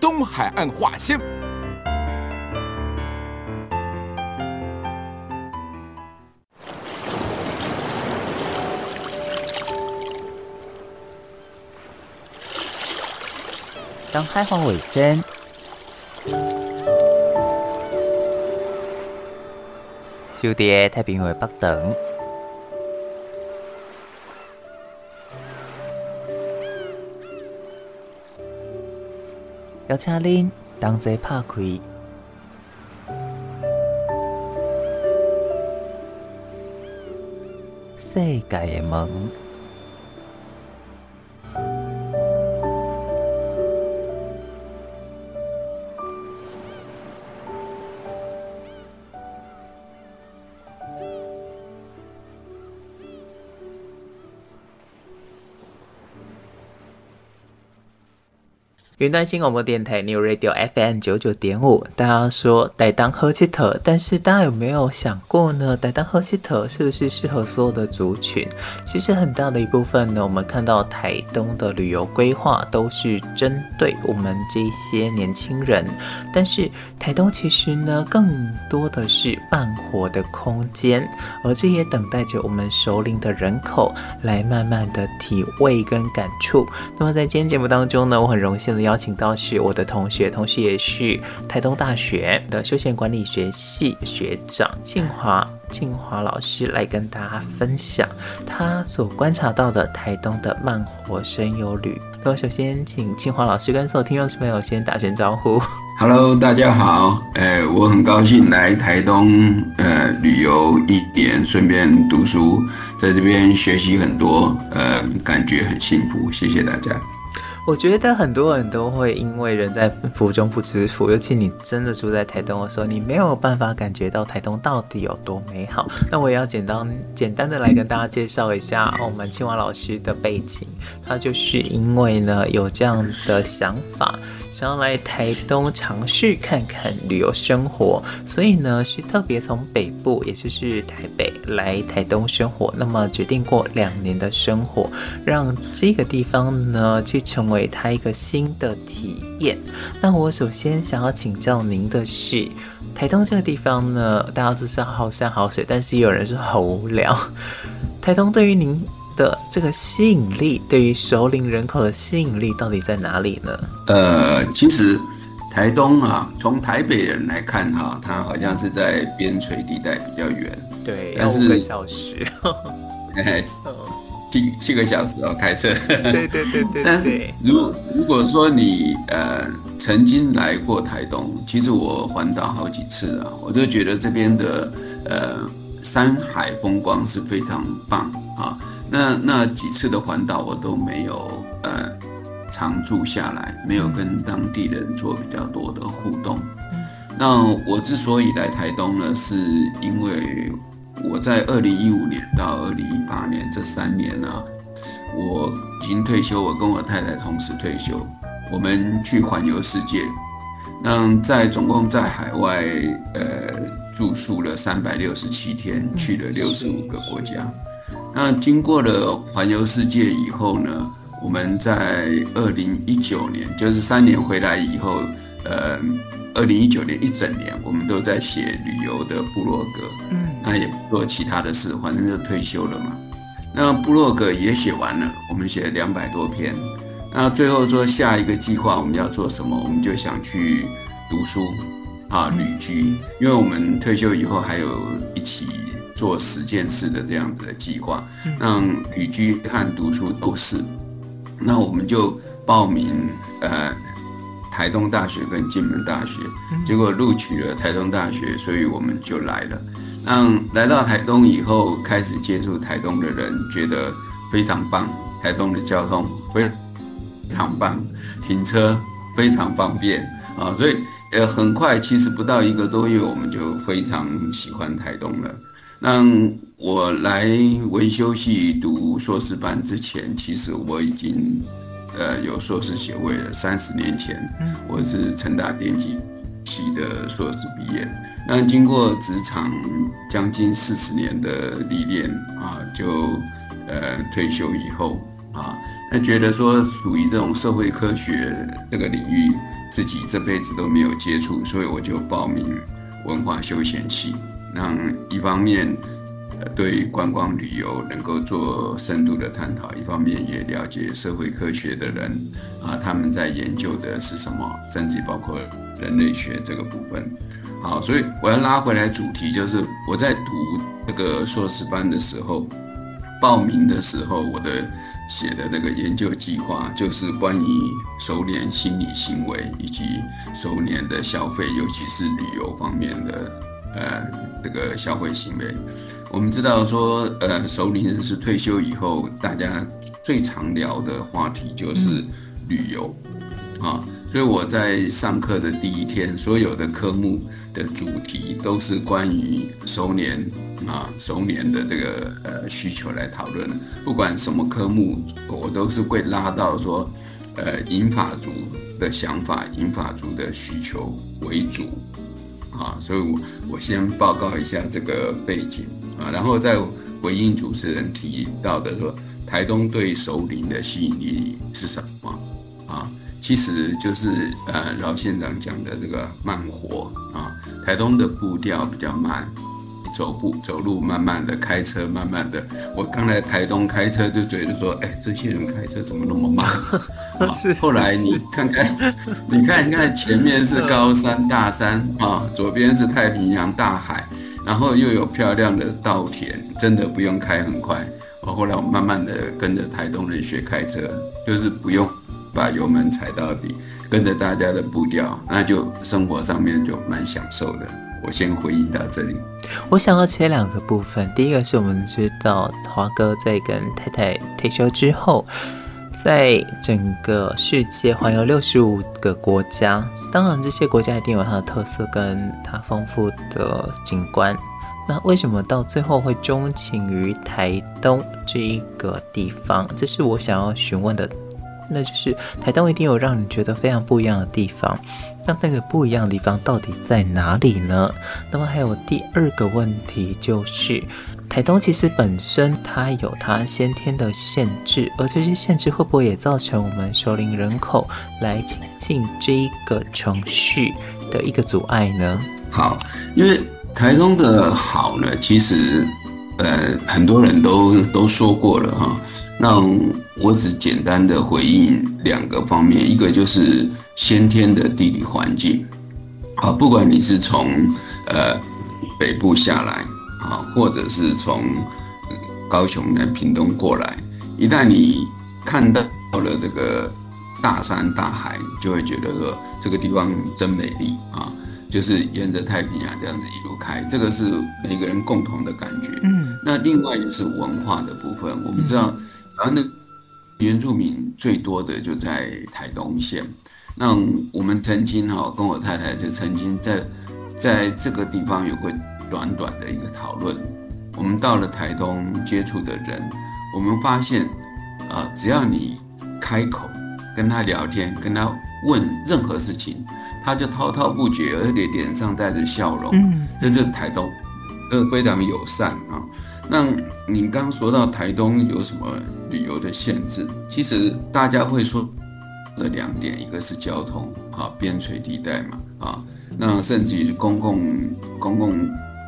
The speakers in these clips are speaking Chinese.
东海岸画仙当开放尾声。小蝶太平为不等。邀请恁同齐拍开世界的门。云端新广播电台 New Radio FM 九九点五，大家说台东好佚佗，但是大家有没有想过呢？台东好佚佗是不是适合所有的族群？其实很大的一部分呢，我们看到台东的旅游规划都是针对我们这些年轻人，但是台东其实呢，更多的是慢活的空间，而这也等待着我们熟龄的人口来慢慢的体味跟感触。那么在今天节目当中呢，我很荣幸的。邀请到是我的同学，同时也是台东大学的休闲管理学系学长庆华庆华老师来跟大家分享他所观察到的台东的慢活声游旅。那么首先请庆华老师跟所有听众朋友先打声招呼。Hello，大家好，呃，我很高兴来台东呃旅游一点，顺便读书，在这边学习很多，呃，感觉很幸福。谢谢大家。我觉得很多人都会因为人在福中不知福，尤其你真的住在台东的时候，你没有办法感觉到台东到底有多美好。那我也要简单简单的来跟大家介绍一下我们青蛙老师的背景，他就是因为呢有这样的想法。想要来台东尝试看看旅游生活，所以呢是特别从北部，也就是台北来台东生活。那么决定过两年的生活，让这个地方呢去成为他一个新的体验。那我首先想要请教您的是，台东这个地方呢，大家都是好山好水，但是有人说好无聊。台东对于您的这个吸引力，对于熟龄人口的吸引力到底在哪里呢？呃，其实台东啊，从台北人来看哈、啊，它好像是在边陲地带比较远，对，要五个小时，哎，七七个小时哦，开车，对对对对。但是如如果说你呃曾经来过台东，其实我环岛好几次啊，我就觉得这边的呃山海风光是非常棒啊。那那几次的环岛，我都没有呃常住下来，没有跟当地人做比较多的互动。那我之所以来台东呢，是因为我在二零一五年到二零一八年这三年呢、啊，我已经退休，我跟我太太同时退休，我们去环游世界。那在总共在海外呃住宿了三百六十七天，去了六十五个国家。那经过了环游世界以后呢，我们在二零一九年，就是三年回来以后，呃，二零一九年一整年，我们都在写旅游的部落格，嗯，那也不做其他的事，反正就退休了嘛。那部落格也写完了，我们写了两百多篇。那最后说下一个计划我们要做什么，我们就想去读书啊，旅居，因为我们退休以后还有一起。做十件事的这样子的计划，让旅居和读书都是。那我们就报名呃台东大学跟金门大学，结果录取了台东大学，所以我们就来了。让来到台东以后，开始接触台东的人，觉得非常棒。台东的交通非常棒，停车非常方便，啊，所以呃很快，其实不到一个多月，我们就非常喜欢台东了。那我来维修系读硕士班之前，其实我已经呃有硕士学位了。三十年前，我是成大电机系的硕士毕业。那经过职场将近四十年的历练啊，就呃退休以后啊，那觉得说属于这种社会科学这个领域，自己这辈子都没有接触，所以我就报名文化休闲系。让一方面，对观光旅游能够做深度的探讨，一方面也了解社会科学的人啊，他们在研究的是什么，甚至包括人类学这个部分。好，所以我要拉回来主题，就是我在读这个硕士班的时候，报名的时候，我的写的那个研究计划就是关于熟年心理行为以及熟年的消费，尤其是旅游方面的。呃，这个消费行为，我们知道说，呃，首领人士退休以后，大家最常聊的话题就是旅游，啊，所以我在上课的第一天，所有的科目的主题都是关于熟年啊，熟年的这个呃需求来讨论的。不管什么科目，我都是会拉到说，呃，银发族的想法，银发族的需求为主。啊，所以我我先报告一下这个背景啊，然后再回应主持人提到的说，台东对熟龄的吸引力是什么啊？其实就是呃，饶县长讲的这个慢活啊，台东的步调比较慢。走步走路慢慢的，开车慢慢的。我刚来台东开车就觉得说，哎、这些人开车怎么那么慢？啊，后来你看看，你看你看前面是高山大山啊，左边是太平洋大海，然后又有漂亮的稻田，真的不用开很快。我后来我慢慢的跟着台东人学开车，就是不用把油门踩到底，跟着大家的步调，那就生活上面就蛮享受的。我先回应到这里。我想要切两个部分，第一个是我们知道华哥在跟太太退休之后，在整个世界环游六十五个国家，当然这些国家一定有它的特色跟它丰富的景观。那为什么到最后会钟情于台东这一个地方？这是我想要询问的。那就是台东一定有让你觉得非常不一样的地方。那那个不一样的地方到底在哪里呢？那么还有第二个问题就是，台东其实本身它有它先天的限制，而这些限制会不会也造成我们熟龄人口来亲近这一个城市的一个阻碍呢？好，因为台东的好呢，其实呃很多人都都说过了哈。那我只简单的回应两个方面，一个就是。先天的地理环境，啊，不管你是从呃北部下来啊，或者是从高雄的屏东过来，一旦你看到了这个大山大海，你就会觉得说这个地方真美丽啊，就是沿着太平洋这样子一路开，这个是每个人共同的感觉。嗯，那另外就是文化的部分，我们知道，然后那原住民最多的就在台东县。那我们曾经哈跟我太太就曾经在在这个地方有过短短的一个讨论。我们到了台东接触的人，我们发现啊，只要你开口跟他聊天，跟他问任何事情，他就滔滔不绝，而且脸上带着笑容。嗯，这就是台东，呃，非常友善啊。那你刚刚说到台东有什么旅游的限制？其实大家会说。的两点，一个是交通，啊，边陲地带嘛，啊，那甚至于公共、公共、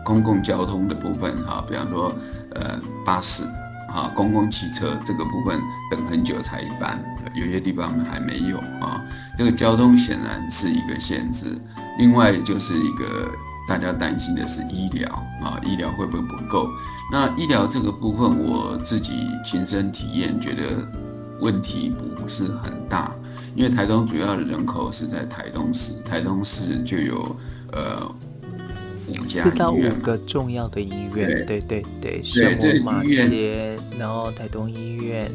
公共交通的部分，哈，比方说，呃，巴士，啊，公共汽车这个部分等很久才一班，有些地方还没有，啊，这个交通显然是一个限制。另外就是一个大家担心的是医疗，啊，医疗会不会不够？那医疗这个部分，我自己亲身体验，觉得问题不是很大。因为台东主要的人口是在台东市，台东市就有呃五家到五个重要的医院，对对对，圣母马偕，然后台东医院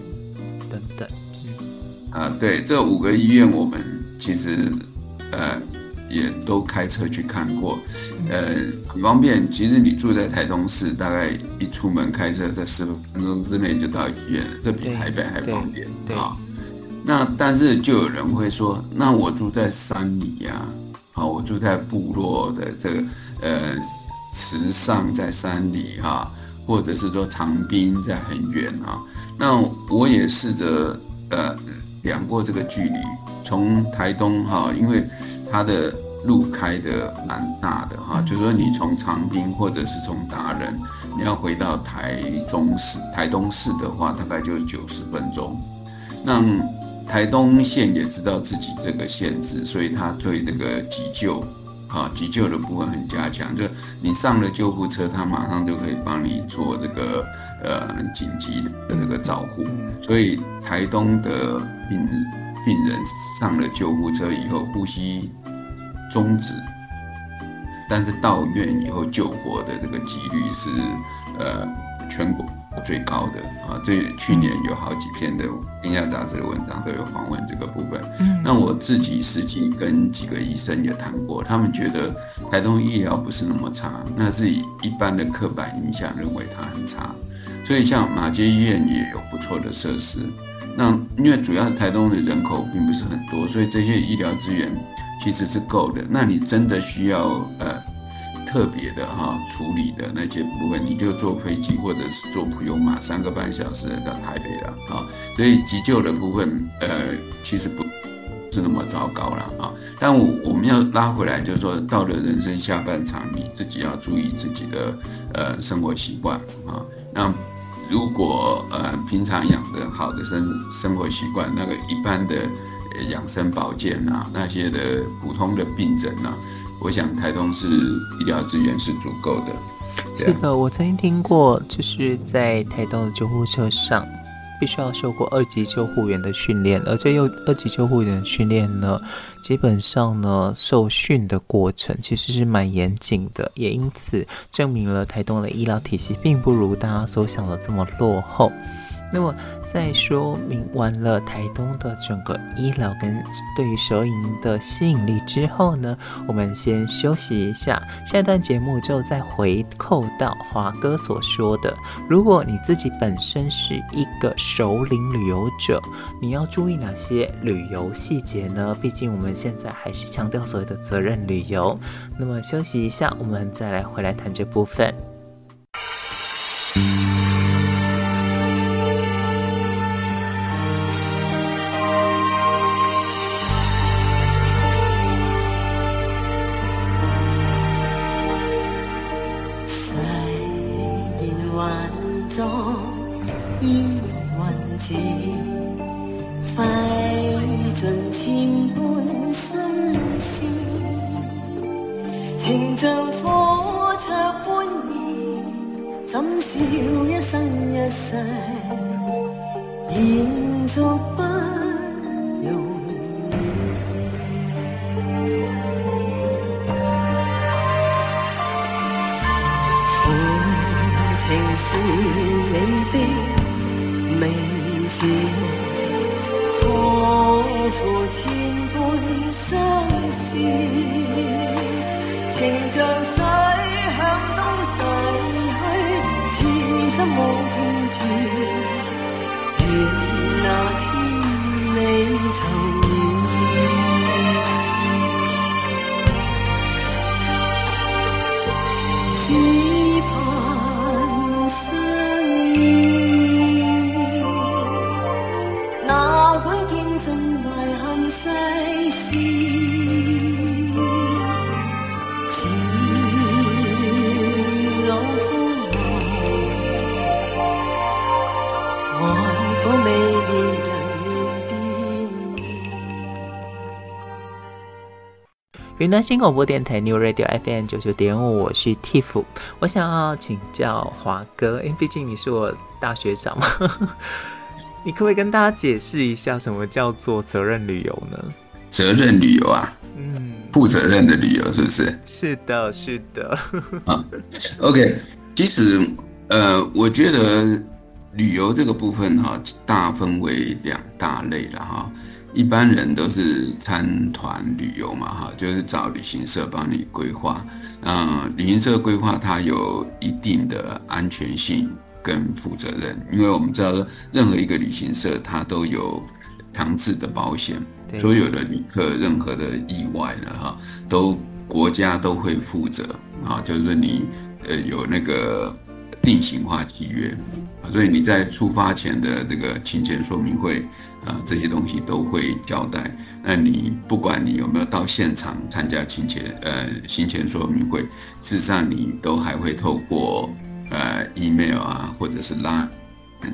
等等。嗯、啊，对，这五个医院我们其实呃也都开车去看过，呃，很方便。其实你住在台东市，大概一出门开车在十分钟之内就到医院了，这比台北还方便啊。那但是就有人会说，那我住在山里呀，好，我住在部落的这个呃池上在山里哈，或者是说长滨在很远啊。那我也试着呃量过这个距离，从台东哈，因为它的路开得蛮大的哈，就是说你从长滨或者是从达人，你要回到台中市、台东市的话，大概就九十分钟。那台东县也知道自己这个限制，所以他对这个急救，啊，急救的部分很加强。就你上了救护车，他马上就可以帮你做这个呃紧急的这个照护。所以台东的病病人上了救护车以后，呼吸终止，但是到院以后救活的这个几率是呃全国。最高的啊，这去年有好几篇的《天下杂志》的文章都有访问这个部分。嗯，那我自己实际跟几个医生也谈过，他们觉得台东医疗不是那么差，那是以一般的刻板印象认为它很差。所以像马街医院也有不错的设施。那因为主要台东的人口并不是很多，所以这些医疗资源其实是够的。那你真的需要呃。特别的哈处理的那些部分，你就坐飞机或者是坐普悠玛三个半小时到台北了啊。所以急救的部分，呃，其实不是那么糟糕了啊。但我我们要拉回来，就是说到了人生下半场，你自己要注意自己的呃生活习惯啊。那如果呃平常养的好的生生活习惯，那个一般的养生保健啊，那些的普通的病症啊。我想台东是医疗资源是足够的。是的，我曾经听过，就是在台东的救护车上，必须要受过二级救护员的训练，而这又二级救护员训练呢，基本上呢，受训的过程其实是蛮严谨的，也因此证明了台东的医疗体系并不如大家所想的这么落后。那么。在说明完了台东的整个医疗跟对于蛇营的吸引力之后呢，我们先休息一下。下一段节目之后再回扣到华哥所说的，如果你自己本身是一个首领旅游者，你要注意哪些旅游细节呢？毕竟我们现在还是强调所谓的责任旅游。那么休息一下，我们再来回来谈这部分。云端新广播电台 New Radio FM 九九点五，我是 Tiff。我想要请教华哥，因为毕竟你是我大学长嘛，你可不可以跟大家解释一下什么叫做责任旅游呢？责任旅游啊，嗯，负责任的旅游是不是？是的，是的。啊，OK，其实呃，我觉得旅游这个部分哈，大分为两大类了哈。一般人都是参团旅游嘛，哈，就是找旅行社帮你规划。嗯，旅行社规划它有一定的安全性跟负责任，因为我们知道任何一个旅行社它都有强制的保险，所有的旅客任何的意外了哈，都国家都会负责啊，就是说你呃有那个定型化契约，所以你在出发前的这个行前说明会。啊，这些东西都会交代。那你不管你有没有到现场参加行前呃行前说明会，事实上你都还会透过呃 email 啊或者是 line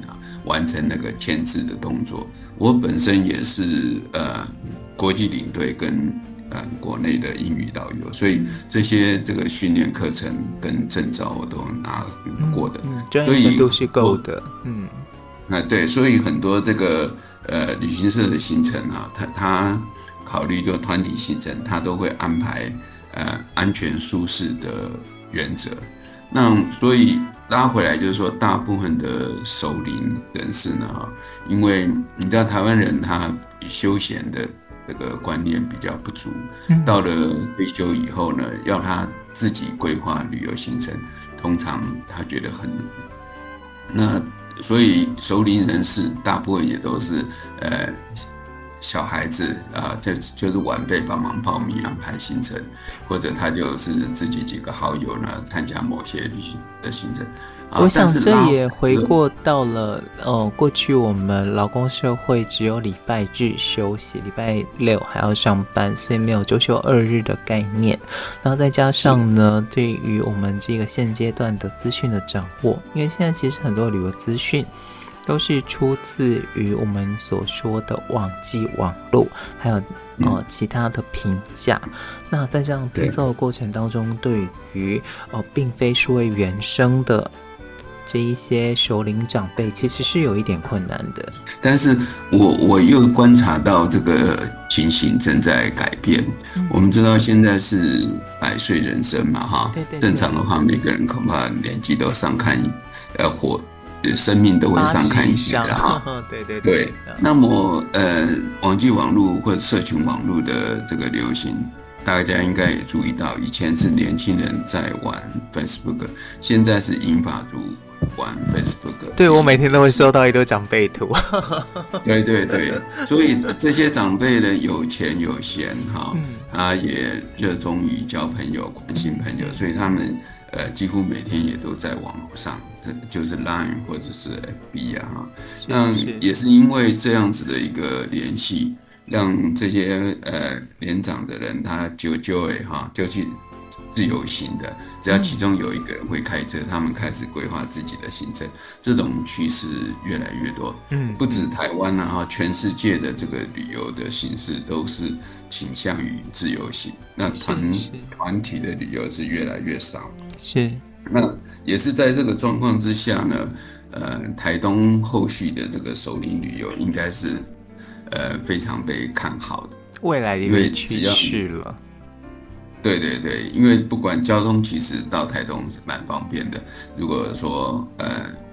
啊完成那个签字的动作。我本身也是呃国际领队跟呃国内的英语导游，所以这些这个训练课程跟证照我都拿过的，嗯，专业度是够的，嗯，啊对，所以很多这个。呃，旅行社的行程啊，他他考虑就团体行程，他都会安排呃安全舒适的原则。那所以拉回来就是说，大部分的熟龄人士呢，哈，因为你知道台湾人他休闲的这个观念比较不足，到了退休以后呢，要他自己规划旅游行程，通常他觉得很那。所以熟龄人士大部分也都是呃小孩子啊，就就是晚辈帮忙报名安排行程，或者他就是自己几个好友呢参加某些旅行的行程。我想这也回过到了，呃，过去我们劳工社会只有礼拜日休息，礼拜六还要上班，所以没有周休二日的概念。然后再加上呢，对于我们这个现阶段的资讯的掌握，因为现在其实很多旅游资讯都是出自于我们所说的网际网络，还有呃其他的评价。那在这样拼凑的过程当中，对于呃并非数位原生的。这一些首领长辈其实是有一点困难的，但是我我又观察到这个情形正在改变。嗯、我们知道现在是百岁人生嘛，哈，对对对，正常的话每个人恐怕年纪都上看一，呃，活，生命都会上看一下的哈。对 对对。对，那么呃，网际网络或者社群网络的这个流行，大家应该也注意到，以前是年轻人在玩 Facebook，现在是银发族。玩 Facebook，对，我每天都会收到一堆长辈图。对 对对，所以这些长辈呢，有钱有闲哈，他也热衷于交朋友、关心朋友，所以他们呃几乎每天也都在网络上，就是 Line 或者是 FB 啊。那也是因为这样子的一个联系，让这些呃年长的人他就就会哈就去。自由行的，只要其中有一个人会开车，他们开始规划自己的行程，这种趋势越来越多。嗯，不止台湾啊，哈，全世界的这个旅游的形式都是倾向于自由行。那团团体的旅游是越来越少。是，那也是在这个状况之下呢，呃，台东后续的这个首领旅游应该是呃非常被看好的未来的一个趋势了。对对对，因为不管交通，其实到台东是蛮方便的。如果说呃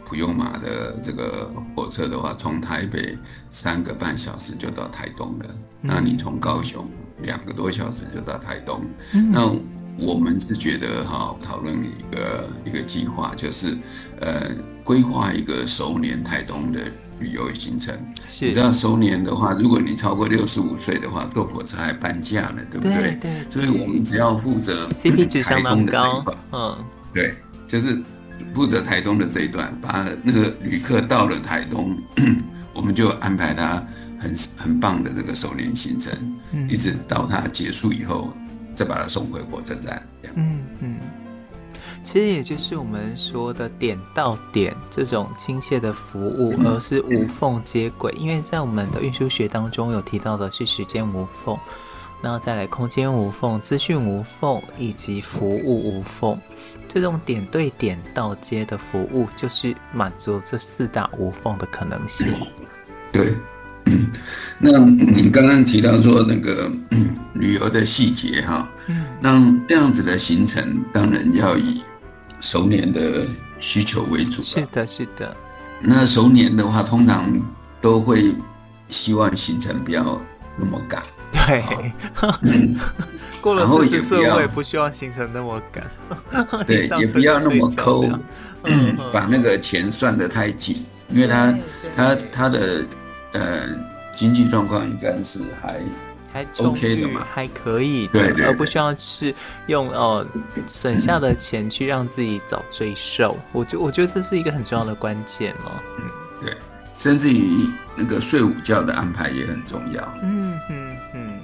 普悠马的这个火车的话，从台北三个半小时就到台东了。嗯、那你从高雄两个多小时就到台东。嗯、那我们是觉得哈，讨论一个一个计划，就是呃规划一个熟年台东的。旅游行程，是你知道熟年的话，如果你超过六十五岁的话，坐火车还半价呢，对不对？对，对，所以我们只要负责 CP 值相当高，嗯，对，就是负责台东的这一段，把那个旅客到了台东，我们就安排他很很棒的这个首年行程，嗯、一直到它结束以后，再把它送回火车站，这样，嗯嗯。其实也就是我们说的点到点这种亲切的服务，而是无缝接轨。因为在我们的运输学当中有提到的是时间无缝，然后再来空间无缝、资讯无缝以及服务无缝。这种点对点到接的服务，就是满足这四大无缝的可能性。对，那你刚刚提到说那个 旅游的细节哈，那这样子的行程当然要以。熟年的需求为主，是的，是的。那熟年的话，通常都会希望行程不要那么赶。对，嗯、过了四十岁我也不希望行程那么赶。对，也不要那么抠，把那个钱算得太紧，因为他他他的呃经济状况应该是还还 OK 的嘛，还可以，对，对，对，而不需要是用呃省下的钱去让自己早赘瘦。我觉我觉得这是一个很重要的关键哦。嗯，对，甚至于那个睡午觉的安排也很重要。嗯嗯嗯，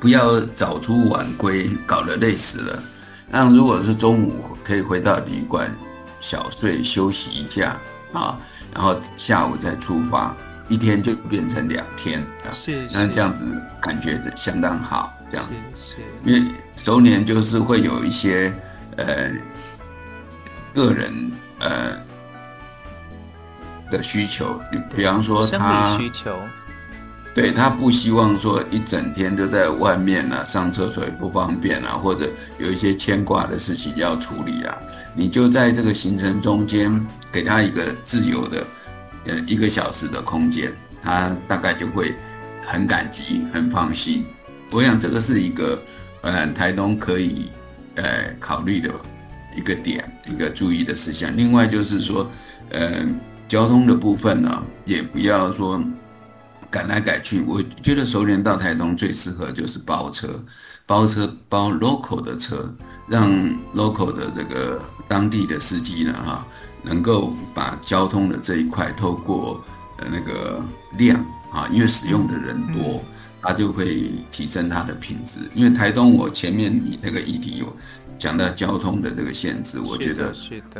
不要早出晚归，搞得累死了。那如果是中午可以回到旅馆小睡休息一下啊，然后下午再出发。一天就变成两天啊，是，那这样子感觉相当好，这样，是，因为周年就是会有一些呃个人呃的需求，比方说他需求，对他不希望说一整天都在外面啊，上厕所也不方便啊，或者有一些牵挂的事情要处理啊，你就在这个行程中间给他一个自由的。呃，一个小时的空间，他大概就会很感激、很放心。我想这个是一个呃台东可以呃考虑的一个点，一个注意的事项。另外就是说，呃，交通的部分呢，也不要说赶来赶去。我觉得熟年到台东最适合就是包车，包车包 local 的车，让 local 的这个当地的司机呢，哈。能够把交通的这一块透过呃那个量啊，因为使用的人多，它就会提升它的品质。因为台东我前面你那个议题有讲到交通的这个限制，我觉得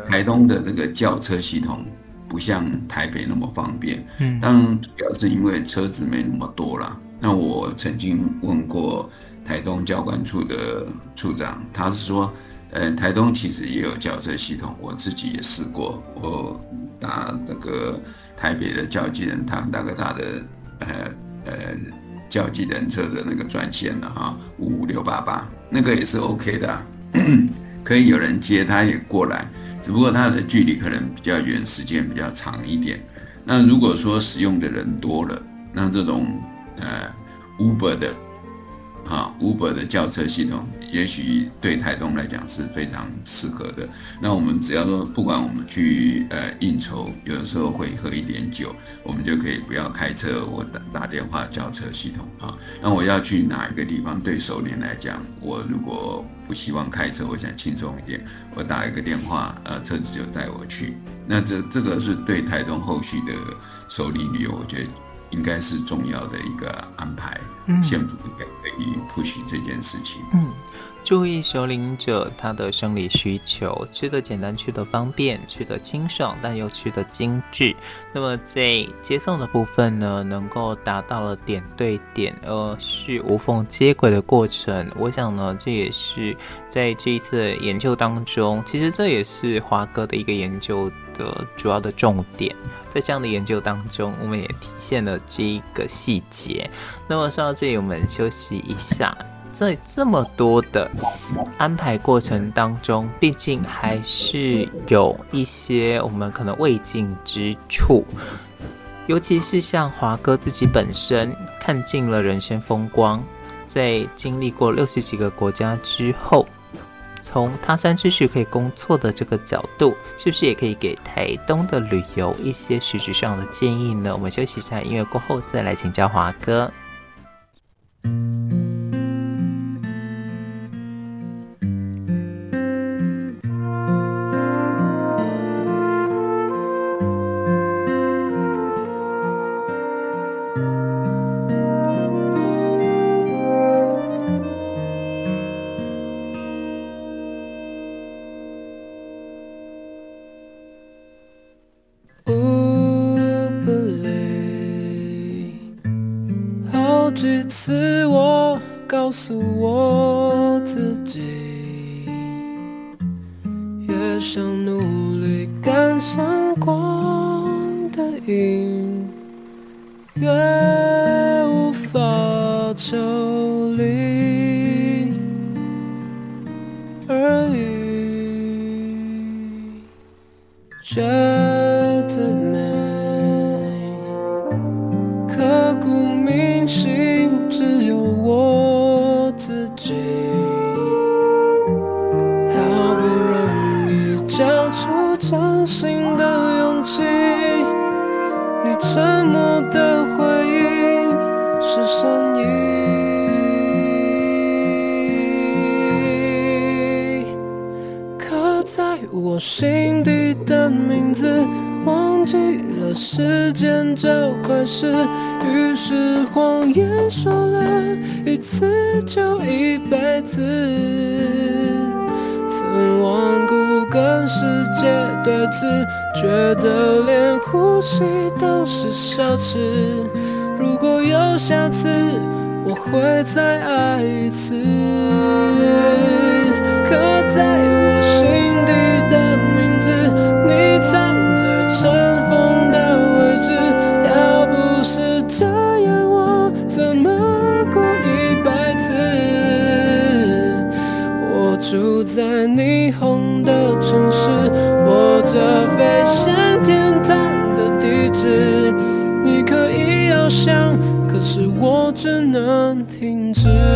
台东的这个轿车系统不像台北那么方便。嗯，当然主要是因为车子没那么多啦。那我曾经问过台东交管处的处长，他是说。呃，台东其实也有轿车系统，我自己也试过。我打那个台北的交际人，他们大概他的呃呃交际人车的那个专线的哈，五五六八八，那个也是 OK 的，可以有人接，他也过来。只不过他的距离可能比较远，时间比较长一点。那如果说使用的人多了，那这种呃 Uber 的。哈，Uber 的轿车系统也许对台东来讲是非常适合的。那我们只要说，不管我们去呃应酬，有的时候会喝一点酒，我们就可以不要开车，我打打电话叫车系统啊。那我要去哪一个地方？对熟年来讲，我如果不希望开车，我想轻松一点，我打一个电话，呃，车子就带我去。那这这个是对台东后续的熟龄旅游，我觉得。应该是重要的一个安排，县府应该可以 push 这件事情。嗯，注意首领者他的生理需求，吃的简单，去的方便，去的清爽，但又去的精致。那么在接送的部分呢，能够达到了点对点，呃，是无缝接轨的过程。我想呢，这也是在这一次的研究当中，其实这也是华哥的一个研究的主要的重点。在这样的研究当中，我们也体现了这一个细节。那么说到这里，我们休息一下。在这么多的安排过程当中，毕竟还是有一些我们可能未尽之处。尤其是像华哥自己本身看尽了人生风光，在经历过六十几个国家之后。从他山之石可以攻错的这个角度，是不是也可以给台东的旅游一些实质上的建议呢？我们休息一下，音乐过后再来请教华哥。刻骨铭心只有我自己。好不容易交出真心的勇气你沉默的回应是善意。刻在我心底的名字忘记了时间这回事。于是谎言说了一次就一辈子，曾顽固跟世界对峙，觉得连呼吸都是奢侈。如果有下次，我会再爱一次。刻在我心底的能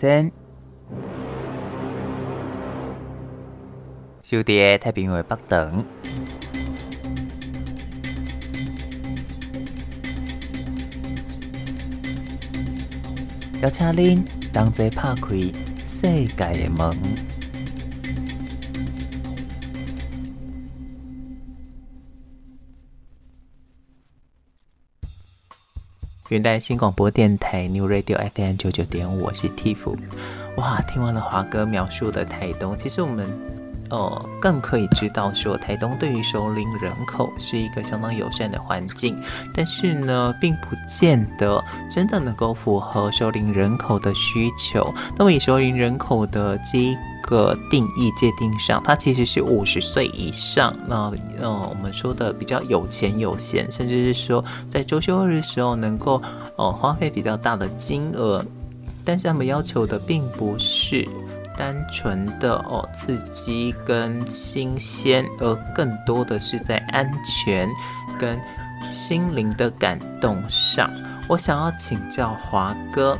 生，小弟太平洋北等，邀请恁同齐拍开世界的门。元旦新广播电台 New Radio FM 九九点五，我是 Tiff。哇，听完了华哥描述的台东，其实我们呃更可以知道说，台东对于熟龄人口是一个相当友善的环境，但是呢，并不见得真的能够符合熟龄人口的需求。那么以熟龄人口的这个定义界定上，它其实是五十岁以上。那呃，我们说的比较有钱有闲，甚至是说在周休日的时候能够呃花费比较大的金额。但是他们要求的并不是单纯的哦刺激跟新鲜，而更多的是在安全跟心灵的感动上。我想要请教华哥，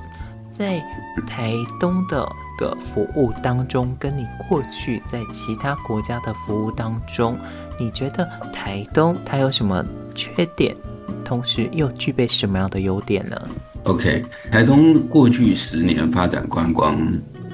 在台东的。个服务当中，跟你过去在其他国家的服务当中，你觉得台东它有什么缺点，同时又具备什么样的优点呢？OK，台东过去十年发展观光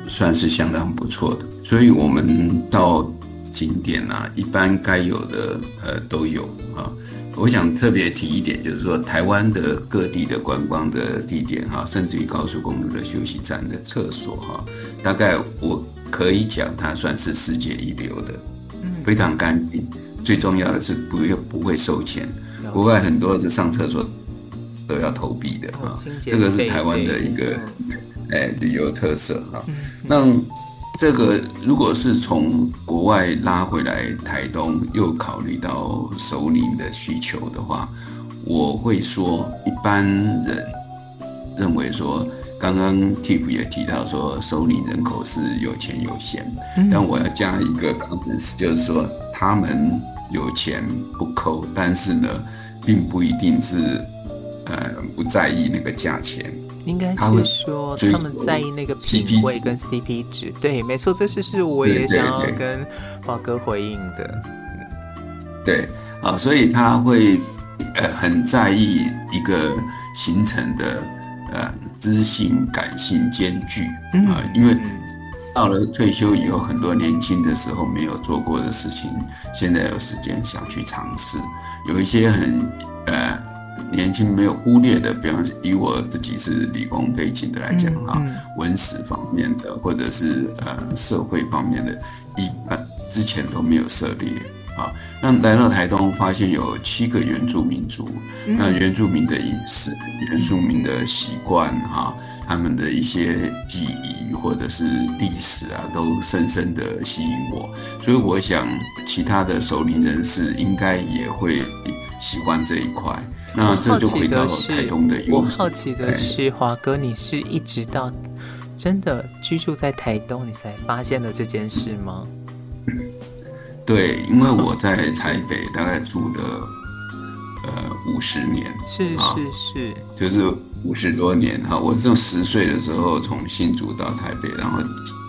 算是相当不错的，所以我们到景点啊，一般该有的呃都有啊。我想特别提一点，就是说台湾的各地的观光的地点哈，甚至于高速公路的休息站的厕所哈，大概我可以讲它算是世界一流的，非常干净。最重要的是不用不会收钱，国外很多的上厕所都要投币的哈，这个是台湾的一个哎旅游特色哈。那这个如果是从国外拉回来台东，又考虑到首领的需求的话，我会说，一般人认为说，刚刚 Tiff 也提到说，首领人口是有钱有闲，嗯、但我要加一个 context，就是说他们有钱不抠，但是呢，并不一定是呃不在意那个价钱。应该是说他们在意那个品味跟 CP 值，对，没错，这是是我也想要跟华哥回应的。对，啊，所以他会呃很在意一个行程的呃知性感性兼具啊，因为到了退休以后，很多年轻的时候没有做过的事情，现在有时间想去尝试，有一些很呃。年轻没有忽略的，比方以我自己是理工背景的来讲啊，嗯嗯、文史方面的，或者是呃社会方面的，一般之前都没有涉猎啊。那来到台东，发现有七个原住民族，嗯、那原住民的饮食、原住民的习惯哈，他们的一些记忆或者是历史啊，都深深的吸引我。所以我想，其他的首领人士应该也会喜欢这一块。那这就回到台东的我好奇的是，华哥，你是一直到真的居住在台东，你才发现了这件事吗？对，因为我在台北大概住了呃五十年，是是是，就是五十多年哈。我从十岁的时候从新竹到台北，然后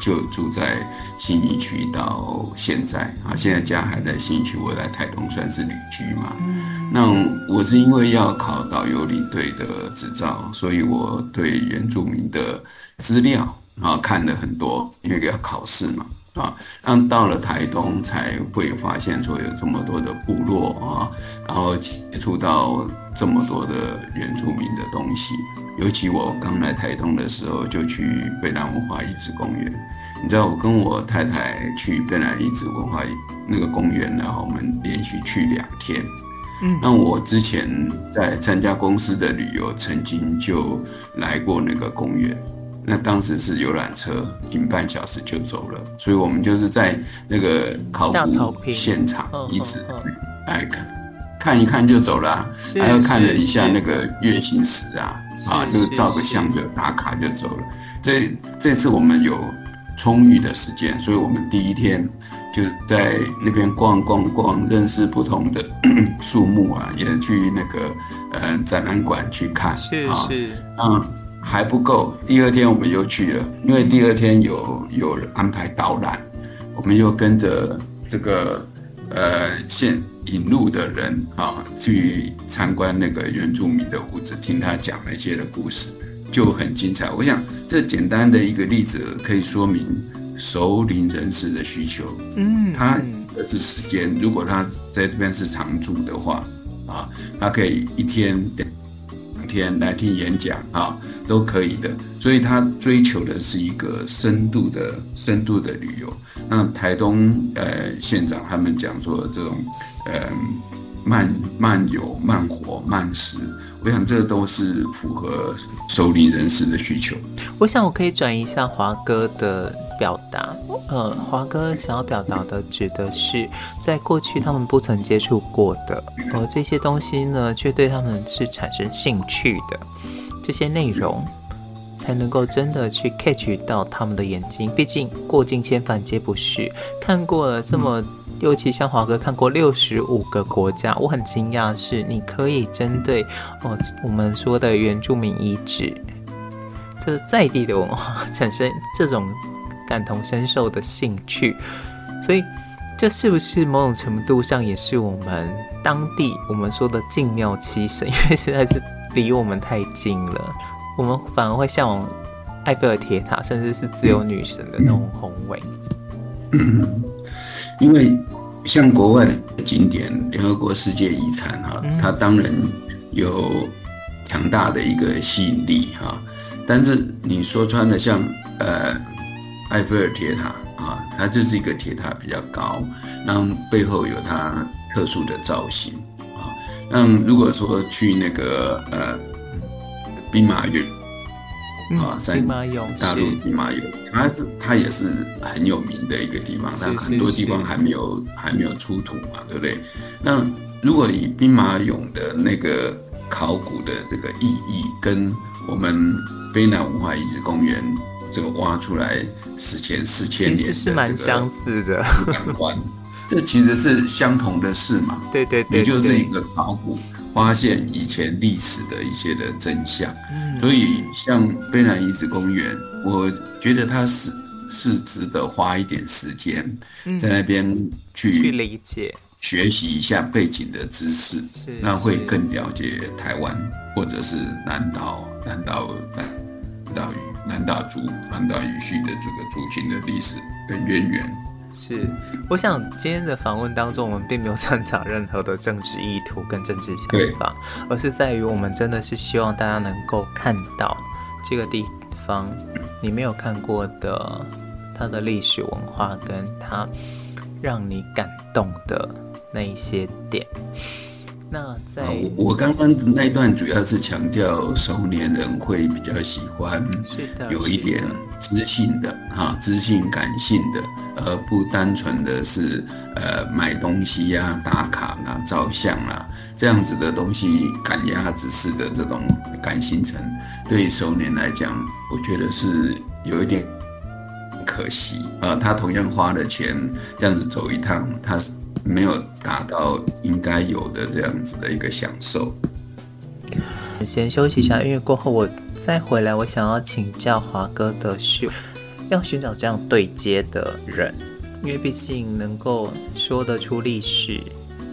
就住在新义区到现在啊。现在家还在新义区，我来台东算是旅居嘛。嗯那我是因为要考导游领队的执照，所以我对原住民的资料啊看了很多，因为要考试嘛啊。那到了台东才会发现说有这么多的部落啊，然后接触到这么多的原住民的东西。尤其我刚来台东的时候，就去北南文化遗址公园。你知道，我跟我太太去卑南遗址文化那个公园，然后我们连续去两天。嗯，那我之前在参加公司的旅游，曾经就来过那个公园。那当时是游览车，停半小时就走了，所以我们就是在那个考古现场遗址，哎看看一看就走了，啊，还要看了一下那个月形石啊，啊，就是照个相就打卡就走了。这这次我们有充裕的时间，所以我们第一天。就在那边逛逛逛，认识不同的 树木啊，也去那个呃展览馆去看，是是，啊，嗯，还不够。第二天我们又去了，因为第二天有有安排导览，我们又跟着这个呃现引路的人啊去参观那个原住民的屋子，听他讲那些的故事，就很精彩。我想这简单的一个例子可以说明。熟龄人士的需求，嗯，他的是时间。如果他在这边是常住的话，啊，他可以一天两天来听演讲啊，都可以的。所以他追求的是一个深度的、深度的旅游。那台东呃县长他们讲说这种呃慢慢游、慢活、慢食，我想这都是符合熟龄人士的需求。我想我可以转移一下华哥的。表达，呃，华哥想要表达的，指的是在过去他们不曾接触过的，而这些东西呢，却对他们是产生兴趣的，这些内容才能够真的去 catch 到他们的眼睛。毕竟过尽千帆皆不是，看过了这么，尤其像华哥看过六十五个国家，我很惊讶是你可以针对哦我们说的原住民遗址，这在地的文化产生这种。感同身受的兴趣，所以这是不是某种程度上也是我们当地我们说的敬庙七神？因为实在是离我们太近了，我们反而会向往埃菲尔铁塔，甚至是自由女神的那种宏伟。因为像国外的景点，联合国世界遗产哈，它当然有强大的一个吸引力哈，但是你说穿了，像呃。埃菲尔铁塔啊，它就是一个铁塔比较高，那背后有它特殊的造型啊。那如果说去那个呃兵马俑啊，在大陆兵马俑，它是它也是很有名的一个地方，但很多地方还没有还没有出土嘛，对不对？那如果以兵马俑的那个考古的这个意义，跟我们卑南文化遗址公园这个挖出来史前四千年的这个蛮相似的感官，这其实是相同的事嘛？对对对，也就是一个考古发现以前历史的一些的真相。嗯，所以像卑南遗址公园，我觉得它是是值得花一点时间在那边去去理解。学习一下背景的知识，那会更了解台湾或者是南岛、南岛、南岛语、南岛族、南岛语系的这个族群的历史跟渊源。是，我想今天的访问当中，我们并没有探讨任何的政治意图跟政治想法，而是在于我们真的是希望大家能够看到这个地方你没有看过的它的历史文化，跟它让你感动的。那一些点，那在我我刚刚那一段主要是强调熟年人会比较喜欢，有一点知性的哈，知性感性的，而不单纯的是呃买东西呀、啊、打卡啊、照相啊这样子的东西赶鸭子式的这种感性层，对于熟年来讲，我觉得是有一点可惜啊。他同样花了钱这样子走一趟，他是。没有达到应该有的这样子的一个享受。先休息一下，因为过后我再回来，我想要请教华哥的是，要寻找这样对接的人，因为毕竟能够说得出历史，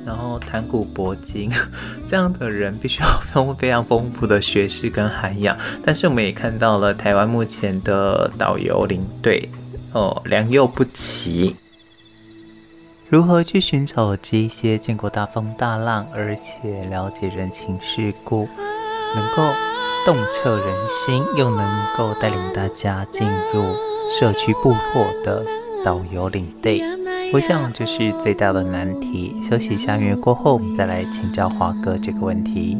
然后谈古博今 这样的人，必须要丰非常丰富的学识跟涵养。但是我们也看到了台湾目前的导游领队哦，良莠不齐。如何去寻找这些见过大风大浪，而且了解人情世故，能够洞彻人心，又能够带领大家进入社区部落的导游领队？我想这是最大的难题。休息一下，音乐过后，我们再来请教华哥这个问题。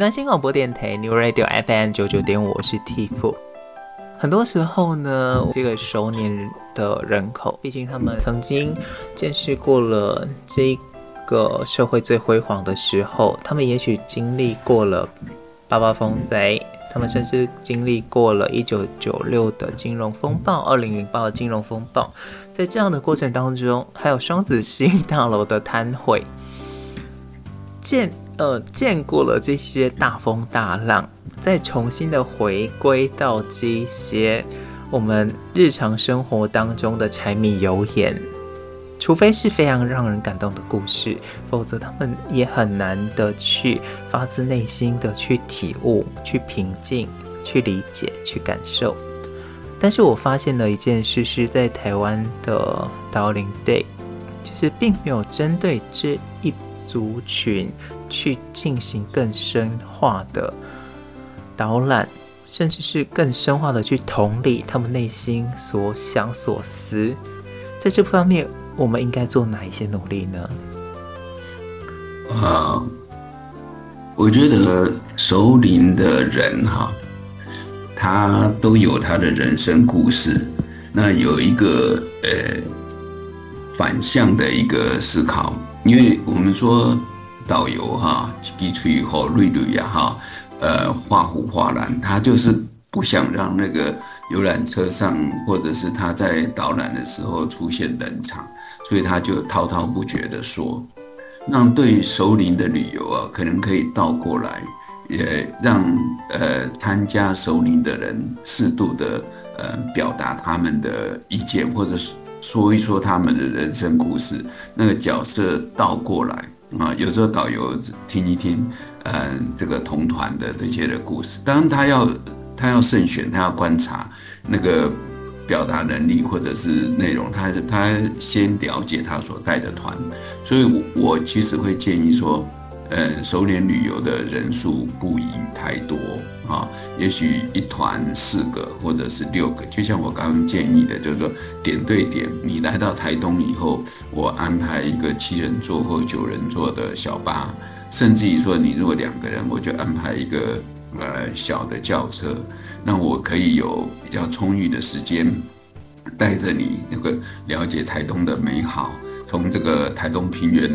云端新广播电台 New Radio FM 九九点五，我是 Tiff。很多时候呢，这个熟年的人口，毕竟他们曾经见识过了这个社会最辉煌的时候，他们也许经历过了八八风灾，他们甚至经历过了一九九六的金融风暴、二零零八的金融风暴。在这样的过程当中，还有双子星大楼的瘫痪，见呃见过了这些大风大浪，再重新的回归到这些我们日常生活当中的柴米油盐，除非是非常让人感动的故事，否则他们也很难的去发自内心的去体悟、去平静、去理解、去感受。但是我发现了一件事，是在台湾的导领队，其实并没有针对这一族群去进行更深化的导览，甚至是更深化的去同理他们内心所想所思。在这方面，我们应该做哪一些努力呢？啊，我觉得熟龄的人哈。他都有他的人生故事，那有一个呃反向的一个思考，因为我们说导游哈，基础以后瑞瑞呀哈，呃画虎画狼，他就是不想让那个游览车上或者是他在导览的时候出现冷场，所以他就滔滔不绝的说，让对熟龄的旅游啊，可能可以倒过来。也让呃参加熟龄的人适度的呃表达他们的意见，或者是说一说他们的人生故事。那个角色倒过来啊，有时候导游听一听，嗯，这个同团的这些的故事。当然他要他要慎选，他要观察那个表达能力或者是内容，他他先了解他所带的团。所以我，我其实会建议说。嗯，熟年旅游的人数不宜太多啊，也许一团四个或者是六个，就像我刚刚建议的，就是说点对点，你来到台东以后，我安排一个七人座或九人座的小巴，甚至于说你如果两个人，我就安排一个呃小的轿车，那我可以有比较充裕的时间带着你那个了解台东的美好，从这个台东平原。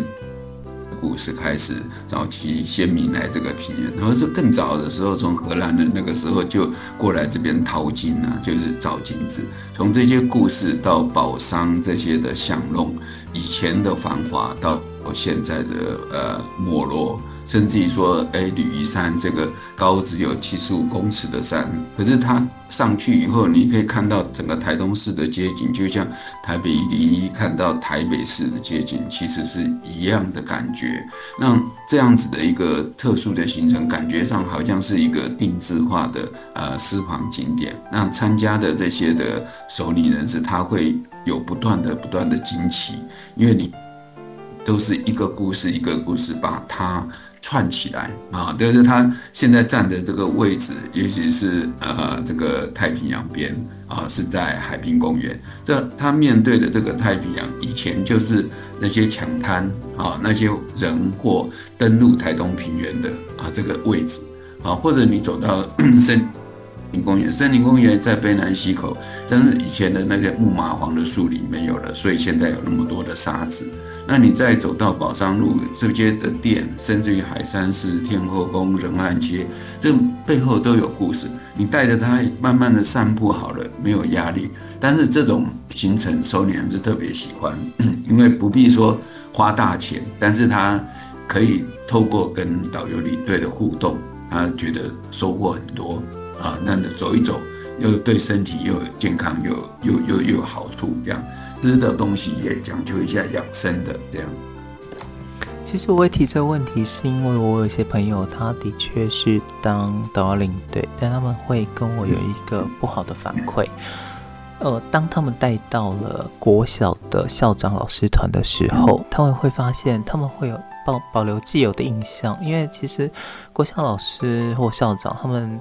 故事开始，早期先民来这个平原，然后是更早的时候，从荷兰的那个时候就过来这边淘金啊，就是找金子。从这些故事到宝商这些的巷弄，以前的繁华到现在的呃没落。甚至于说，哎，吕夷山这个高只有七十五公尺的山，可是它上去以后，你可以看到整个台东市的街景，就像台北一零一看到台北市的街景，其实是一样的感觉。那这样子的一个特殊的行程，感觉上好像是一个定制化的呃私房景点。那参加的这些的首领人士，他会有不断的不断的惊奇，因为你都是一个故事一个故事把它。串起来啊，就是他现在站的这个位置，也许是呃这个太平洋边啊，是在海滨公园。这他面对的这个太平洋，以前就是那些抢滩啊，那些人或登陆台东平原的啊这个位置啊，或者你走到 森林公园，森林公园在卑南溪口，但是以前的那个木马黄的树林没有了，所以现在有那么多的沙子。那你再走到宝山路这些的店，甚至于海山寺、天后宫、仁爱街，这背后都有故事。你带着他慢慢的散步好了，没有压力。但是这种行程，收年是特别喜欢，因为不必说花大钱，但是他可以透过跟导游领队的互动，他觉得收获很多啊。那走一走，又对身体又健康，又又又又有好处，这样。吃的东西也讲究一下养生的这样。其实我会提这个问题，是因为我有些朋友，他的确是当导领队，但他们会跟我有一个不好的反馈。呃，当他们带到了国小的校长老师团的时候，他们会发现他们会有保保留既有的印象，因为其实国小老师或校长他们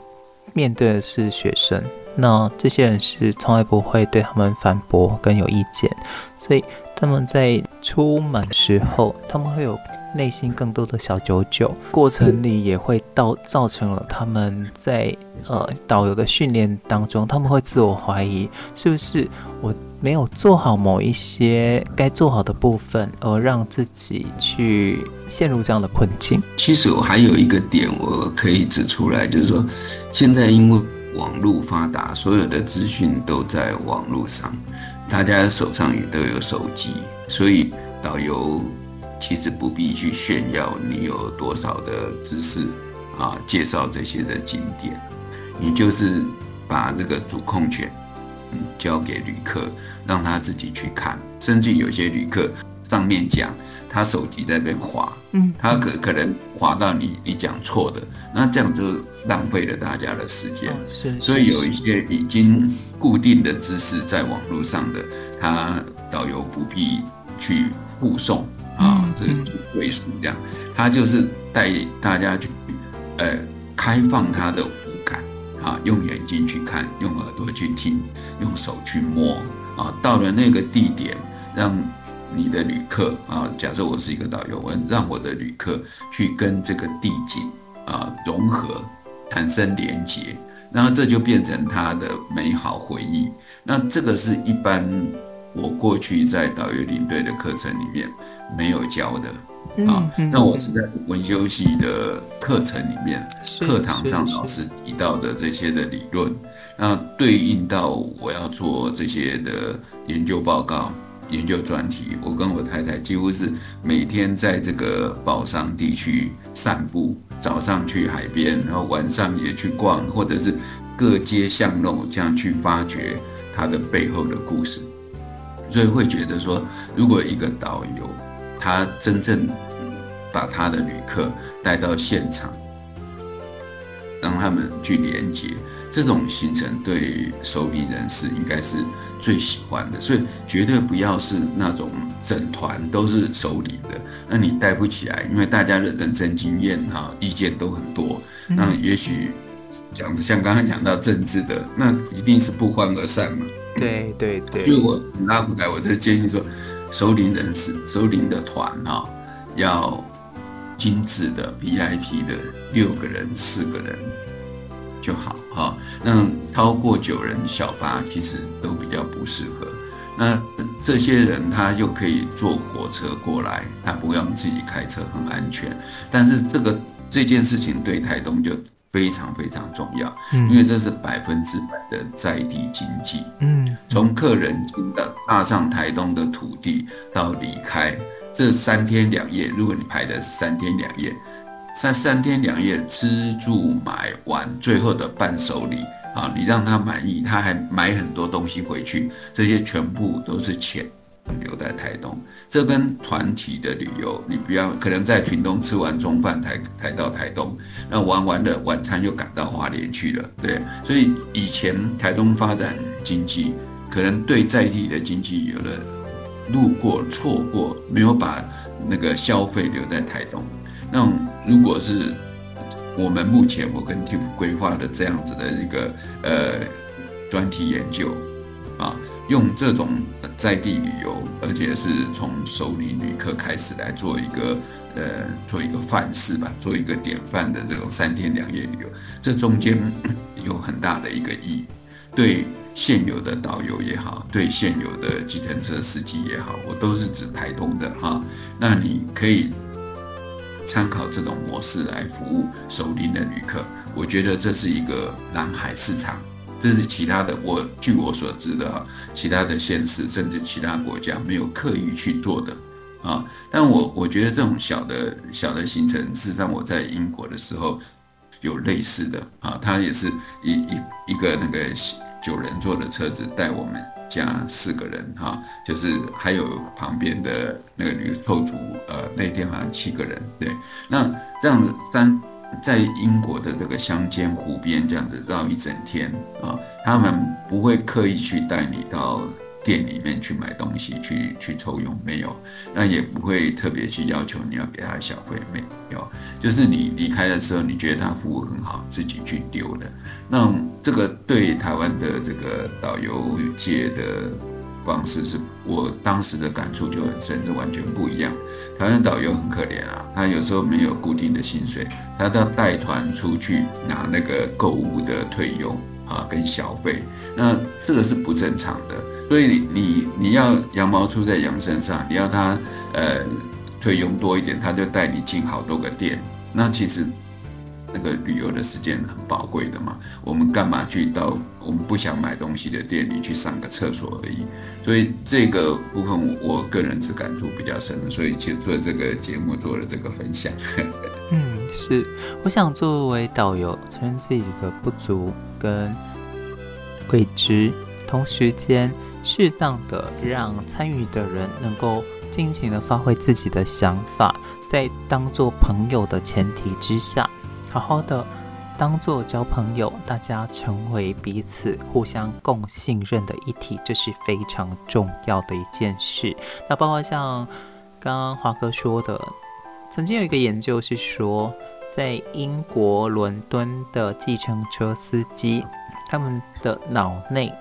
面对的是学生。那这些人是从来不会对他们反驳跟有意见，所以他们在出门时候，他们会有内心更多的小九九，过程里也会到造成了他们在呃导游的训练当中，他们会自我怀疑，是不是我没有做好某一些该做好的部分，而让自己去陷入这样的困境。其实我还有一个点我可以指出来，就是说，现在因为网络发达，所有的资讯都在网络上，大家手上也都有手机，所以导游。其实不必去炫耀你有多少的知识啊，介绍这些的景点，你就是把这个主控权交给旅客，让他自己去看。甚至有些旅客上面讲他手机在那边滑，嗯，他可可能划到你你讲错的，那这样就浪费了大家的时间。是，所以有一些已经固定的知识在网络上的，他导游不必去附送。啊，这个归属这样，他就是带大家去，呃，开放他的五感，啊，用眼睛去看，用耳朵去听，用手去摸，啊，到了那个地点，让你的旅客，啊，假设我是一个导游，我让我的旅客去跟这个地景，啊，融合，产生连结，然后这就变成他的美好回忆。那这个是一般我过去在导游领队的课程里面。没有教的啊，那我是在文修系的课程里面，课堂上老师提到的这些的理论，那对应到我要做这些的研究报告、研究专题。我跟我太太几乎是每天在这个宝山地区散步，早上去海边，然后晚上也去逛，或者是各街巷弄这样去发掘它的背后的故事，所以会觉得说，如果一个导游，他真正把他的旅客带到现场，让他们去连接，这种行程对熟龄人士应该是最喜欢的。所以绝对不要是那种整团都是熟龄的，那你带不起来，因为大家的人生经验哈意见都很多。那也许讲的像刚刚讲到政治的，那一定是不欢而散嘛。对对对。就我拉回来，我就建议说。首领人士、首领的团哈，要精致的 VIP 的六个人、四个人就好哈。那超过九人小巴其实都比较不适合。那这些人他又可以坐火车过来，他不用自己开车，很安全。但是这个这件事情对台东就。非常非常重要，因为这是百分之百的在地经济。嗯，从客人进到踏上台东的土地到离开这三天两夜，如果你排的是三天两夜，三三天两夜吃住买玩，最后的伴手礼啊，你让他满意，他还买很多东西回去，这些全部都是钱。留在台东，这跟团体的旅游，你不要可能在屏东吃完中饭才才到台东，那玩完了晚餐又赶到花莲去了，对，所以以前台东发展经济，可能对在地的经济有了路过错过，没有把那个消费留在台东。那如果是我们目前我跟 Tip 规划的这样子的一个呃专题研究啊。用这种在地旅游，而且是从熟龄旅客开始来做一个呃，做一个范式吧，做一个典范的这种三天两夜旅游，这中间 有很大的一个意义。对现有的导游也好，对现有的计程车司机也好，我都是指台东的哈。那你可以参考这种模式来服务熟龄的旅客，我觉得这是一个蓝海市场。这是其他的，我据我所知的哈，其他的县市甚至其他国家没有刻意去做的啊。但我我觉得这种小的小的行程，事实上我在英国的时候有类似的啊，他也是一一一个那个九人座的车子带我们加四个人哈，就是还有旁边的那个女凑组，呃，那天好像七个人，对，那这样子三。在英国的这个乡间湖边这样子绕一整天啊，他们不会刻意去带你到店里面去买东西去去抽佣，没有，那也不会特别去要求你要给他小费，没有，就是你离开的时候，你觉得他服务很好，自己去丢的。那这个对台湾的这个导游界的方式是我当时的感触就很深，是完全不一样。台湾导游很可怜啊，他有时候没有固定的薪水，他都要带团出去拿那个购物的退佣啊跟小费，那这个是不正常的。所以你你你要羊毛出在羊身上，你要他呃退佣多一点，他就带你进好多个店，那其实。那个旅游的时间很宝贵的嘛，我们干嘛去到我们不想买东西的店里去上个厕所而已？所以这个部分我个人是感触比较深的，所以就做这个节目做了这个分享。嗯，是，我想作为导游，承认自己的不足跟未知，同时间适当的让参与的人能够尽情的发挥自己的想法，在当做朋友的前提之下。好好的当做交朋友，大家成为彼此互相共信任的一体，这是非常重要的一件事。那包括像刚刚华哥说的，曾经有一个研究是说，在英国伦敦的计程车司机，他们的脑内。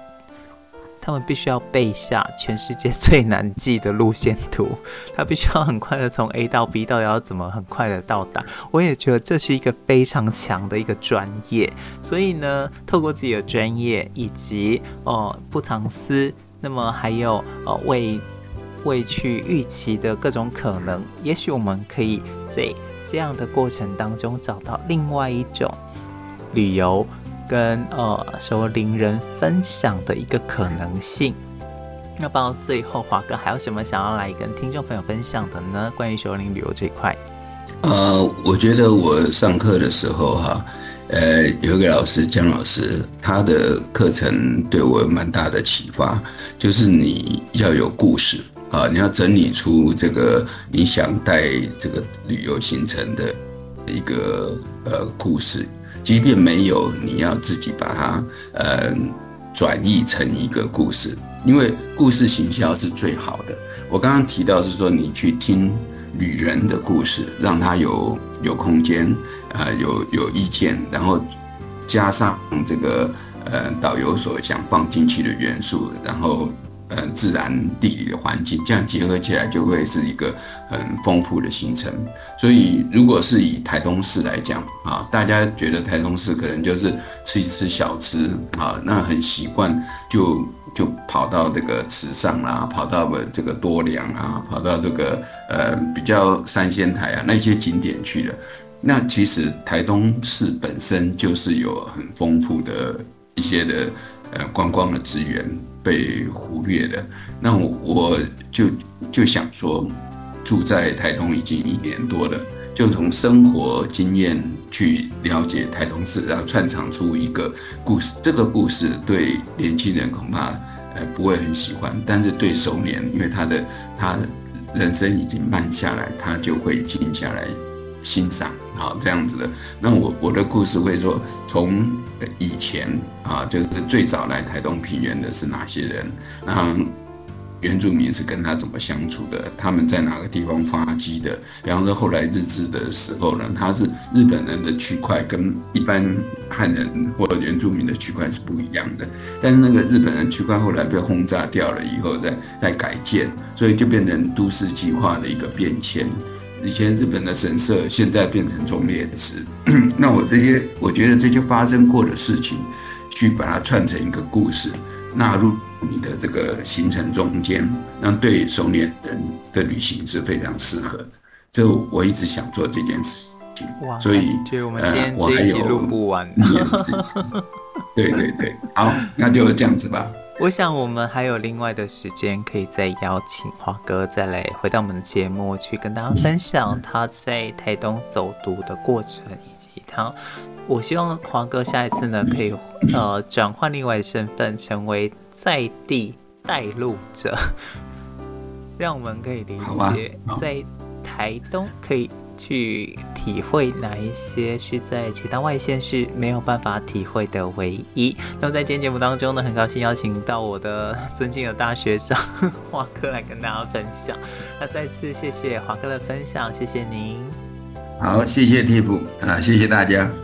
他们必须要背下全世界最难记的路线图，他必须要很快的从 A 到 B，到底要怎么很快的到达？我也觉得这是一个非常强的一个专业。所以呢，透过自己的专业以及哦、不藏私，那么还有呃未未去预期的各种可能，也许我们可以在这样的过程当中找到另外一种旅游。跟呃，熟龄人分享的一个可能性。那到最后，华哥还有什么想要来跟听众朋友分享的呢？关于熟龄旅游这一块。呃，我觉得我上课的时候哈，呃，有一个老师江老师，他的课程对我有蛮大的启发，就是你要有故事啊，你要整理出这个你想带这个旅游行程的一个呃故事。即便没有，你要自己把它呃转译成一个故事，因为故事行销是最好的。我刚刚提到是说，你去听旅人的故事，让他有有空间，呃，有有意见，然后加上这个呃导游所想放进去的元素，然后。呃，自然地理的环境，这样结合起来就会是一个很丰富的行程。所以，如果是以台东市来讲啊，大家觉得台东市可能就是吃一吃小吃啊，那很习惯就就跑到这个池上啦，跑到这个多良啊，跑到这个呃比较三仙台啊那些景点去了。那其实台东市本身就是有很丰富的一些的呃观光的资源。被忽略的，那我我就就想说，住在台东已经一年多了，就从生活经验去了解台东市，然后串场出一个故事。这个故事对年轻人恐怕呃不会很喜欢，但是对熟年，因为他的他人生已经慢下来，他就会静下来。欣赏好，这样子的。那我我的故事会说，从以前啊，就是最早来台东平原的是哪些人？那原住民是跟他怎么相处的？他们在哪个地方发迹的？比方说后来日治的时候呢，他是日本人的区块跟一般汉人或原住民的区块是不一样的。但是那个日本人区块后来被轰炸掉了以后，再再改建，所以就变成都市计划的一个变迁。以前日本的神社，现在变成忠烈祠。那我这些，我觉得这些发生过的事情，去把它串成一个故事，纳入你的这个行程中间，那对熟年人的旅行是非常适合的。这我一直想做这件事情，哇所以呃，我还有录不完。对对对，好，那就这样子吧。我想我们还有另外的时间，可以再邀请华哥再来回到我们的节目，去跟大家分享他在台东走读的过程，以及他。我希望华哥下一次呢，可以呃转换另外的身份，成为在地带路者，让我们可以理解在台东可以。去体会哪一些是在其他外县是没有办法体会的唯一。那么在今天节目当中呢，很高兴邀请到我的尊敬的大学长华哥来跟大家分享。那再次谢谢华哥的分享，谢谢您。好，谢谢 t i 啊，谢谢大家。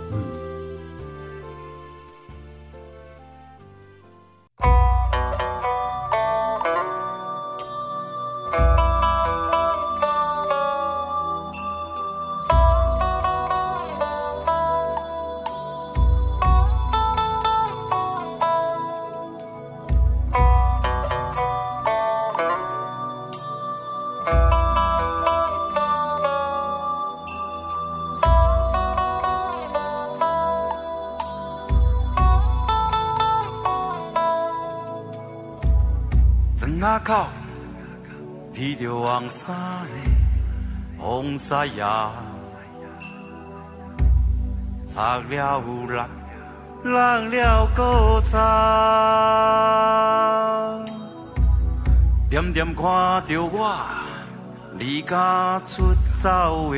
口，披着黄衫的风沙爷，擦了泪，落了古早，点点看着我离家出走的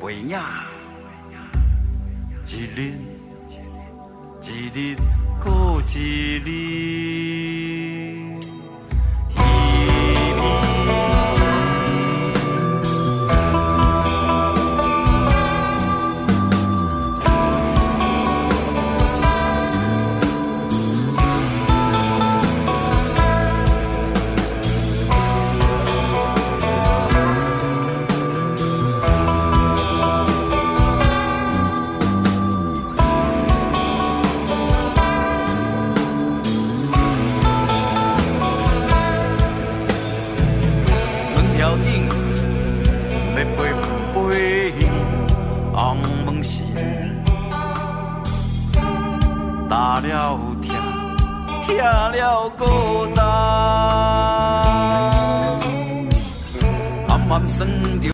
背影，一日一日过一日。